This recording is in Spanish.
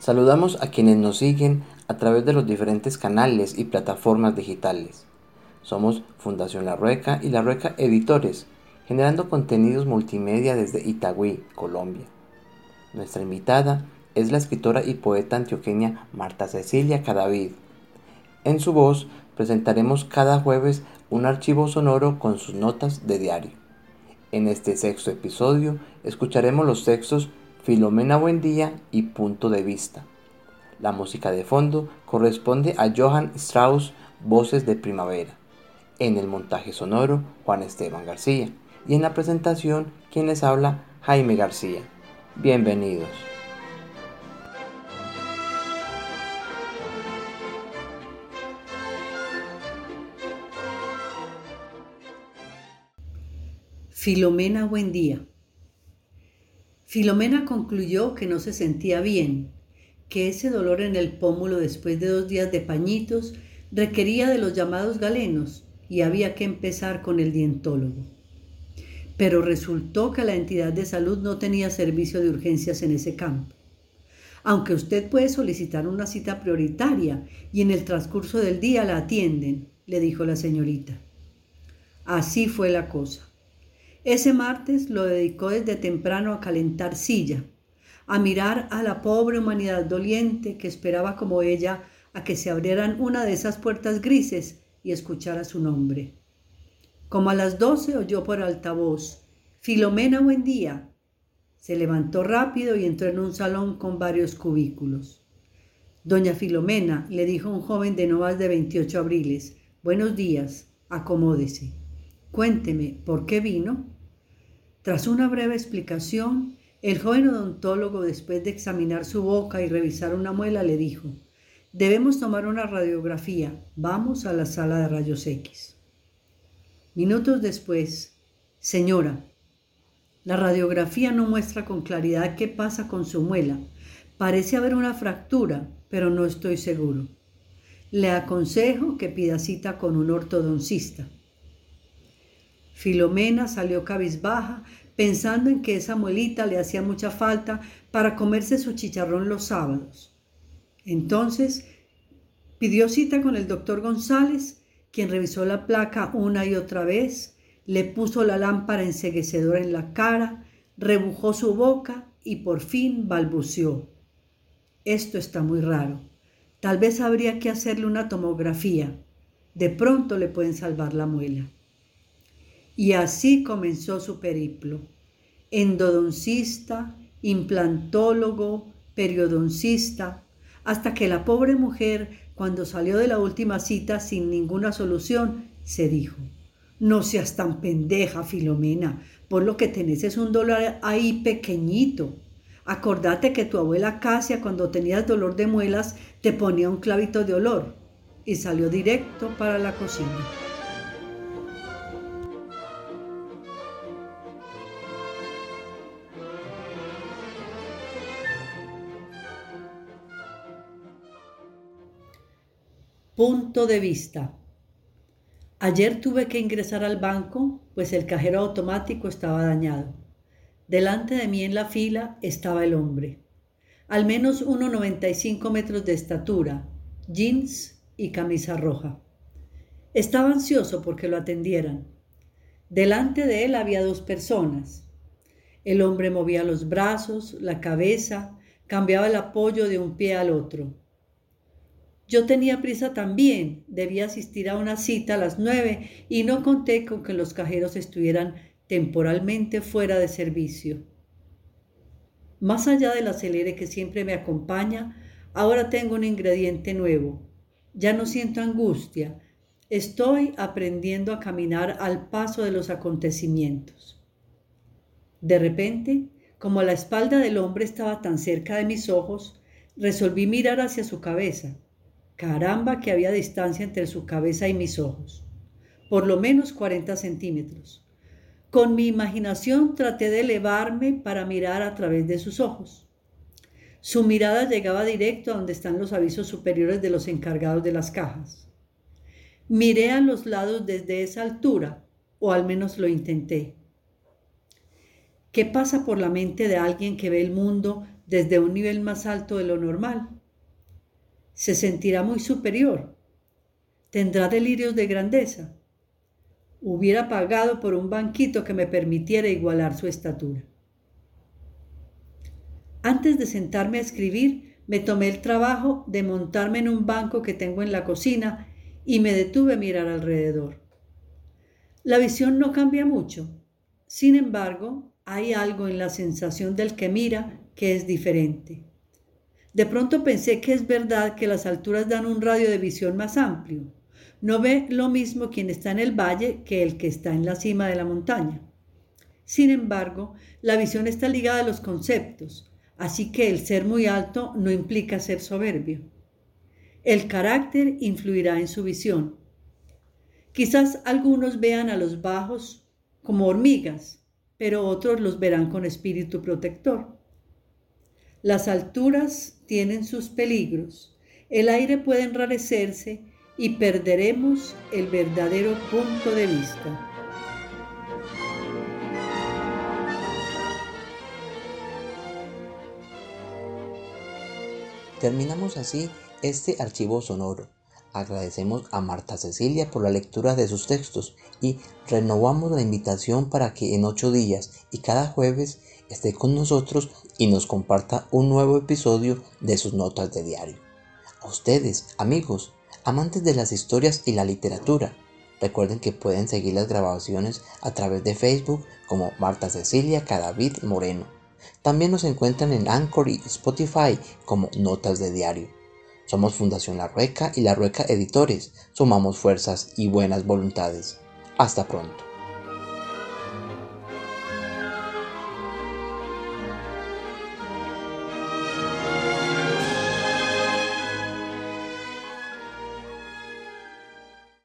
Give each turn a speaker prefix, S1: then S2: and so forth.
S1: Saludamos a quienes nos siguen a través de los diferentes canales y plataformas digitales. Somos Fundación La Rueca y La Rueca Editores, generando contenidos multimedia desde Itagüí, Colombia. Nuestra invitada es la escritora y poeta antioqueña Marta Cecilia Cadavid. En su voz presentaremos cada jueves un archivo sonoro con sus notas de diario. En este sexto episodio escucharemos los textos Filomena Buendía y Punto de Vista. La música de fondo corresponde a Johann Strauss Voces de Primavera. En el montaje sonoro, Juan Esteban García. Y en la presentación, quien les habla, Jaime García. Bienvenidos.
S2: Filomena Buendía. Filomena concluyó que no se sentía bien, que ese dolor en el pómulo después de dos días de pañitos requería de los llamados galenos y había que empezar con el dientólogo. Pero resultó que la entidad de salud no tenía servicio de urgencias en ese campo. Aunque usted puede solicitar una cita prioritaria y en el transcurso del día la atienden, le dijo la señorita. Así fue la cosa. Ese martes lo dedicó desde temprano a calentar silla, a mirar a la pobre humanidad doliente que esperaba como ella a que se abrieran una de esas puertas grises y escuchara su nombre. Como a las doce oyó por altavoz, Filomena, buen día. Se levantó rápido y entró en un salón con varios cubículos. Doña Filomena, le dijo un joven de no más de 28 abriles, buenos días, acomódese. Cuénteme, ¿por qué vino? Tras una breve explicación, el joven odontólogo, después de examinar su boca y revisar una muela, le dijo, debemos tomar una radiografía, vamos a la sala de rayos X. Minutos después, señora, la radiografía no muestra con claridad qué pasa con su muela. Parece haber una fractura, pero no estoy seguro. Le aconsejo que pida cita con un ortodoncista. Filomena salió cabizbaja, pensando en que esa muelita le hacía mucha falta para comerse su chicharrón los sábados. Entonces pidió cita con el doctor González, quien revisó la placa una y otra vez, le puso la lámpara enseguecedora en la cara, rebujó su boca y por fin balbuceó. Esto está muy raro. Tal vez habría que hacerle una tomografía. De pronto le pueden salvar la muela. Y así comenzó su periplo. Endodoncista, implantólogo, periodoncista, hasta que la pobre mujer, cuando salió de la última cita sin ninguna solución, se dijo, no seas tan pendeja, Filomena, por lo que tenés es un dolor ahí pequeñito. Acordate que tu abuela Casia, cuando tenías dolor de muelas, te ponía un clavito de olor. Y salió directo para la cocina. Punto de vista. Ayer tuve que ingresar al banco, pues el cajero automático estaba dañado. Delante de mí en la fila estaba el hombre. Al menos 1,95 metros de estatura, jeans y camisa roja. Estaba ansioso porque lo atendieran. Delante de él había dos personas. El hombre movía los brazos, la cabeza, cambiaba el apoyo de un pie al otro. Yo tenía prisa también, debía asistir a una cita a las nueve y no conté con que los cajeros estuvieran temporalmente fuera de servicio. Más allá del acelere que siempre me acompaña, ahora tengo un ingrediente nuevo. Ya no siento angustia. Estoy aprendiendo a caminar al paso de los acontecimientos. De repente, como la espalda del hombre estaba tan cerca de mis ojos, resolví mirar hacia su cabeza. Caramba que había distancia entre su cabeza y mis ojos. Por lo menos 40 centímetros. Con mi imaginación traté de elevarme para mirar a través de sus ojos. Su mirada llegaba directo a donde están los avisos superiores de los encargados de las cajas. Miré a los lados desde esa altura, o al menos lo intenté. ¿Qué pasa por la mente de alguien que ve el mundo desde un nivel más alto de lo normal. Se sentirá muy superior. Tendrá delirios de grandeza. Hubiera pagado por un banquito que me permitiera igualar su estatura. Antes de sentarme a escribir, me tomé el trabajo de montarme en un banco que tengo en la cocina y me detuve a mirar alrededor. La visión no cambia mucho. Sin embargo, hay algo en la sensación del que mira que es diferente. De pronto pensé que es verdad que las alturas dan un radio de visión más amplio. No ve lo mismo quien está en el valle que el que está en la cima de la montaña. Sin embargo, la visión está ligada a los conceptos, así que el ser muy alto no implica ser soberbio. El carácter influirá en su visión. Quizás algunos vean a los bajos como hormigas, pero otros los verán con espíritu protector. Las alturas tienen sus peligros, el aire puede enrarecerse y perderemos el verdadero punto de vista.
S1: Terminamos así este archivo sonoro Agradecemos a Marta Cecilia por la lectura de sus textos y renovamos la invitación para que en ocho días y cada jueves esté con nosotros y nos comparta un nuevo episodio de sus notas de diario. A ustedes, amigos, amantes de las historias y la literatura, recuerden que pueden seguir las grabaciones a través de Facebook como Marta Cecilia Cadavid Moreno. También nos encuentran en Anchor y Spotify como Notas de Diario. Somos Fundación La Rueca y La Rueca Editores. Sumamos fuerzas y buenas voluntades. Hasta pronto.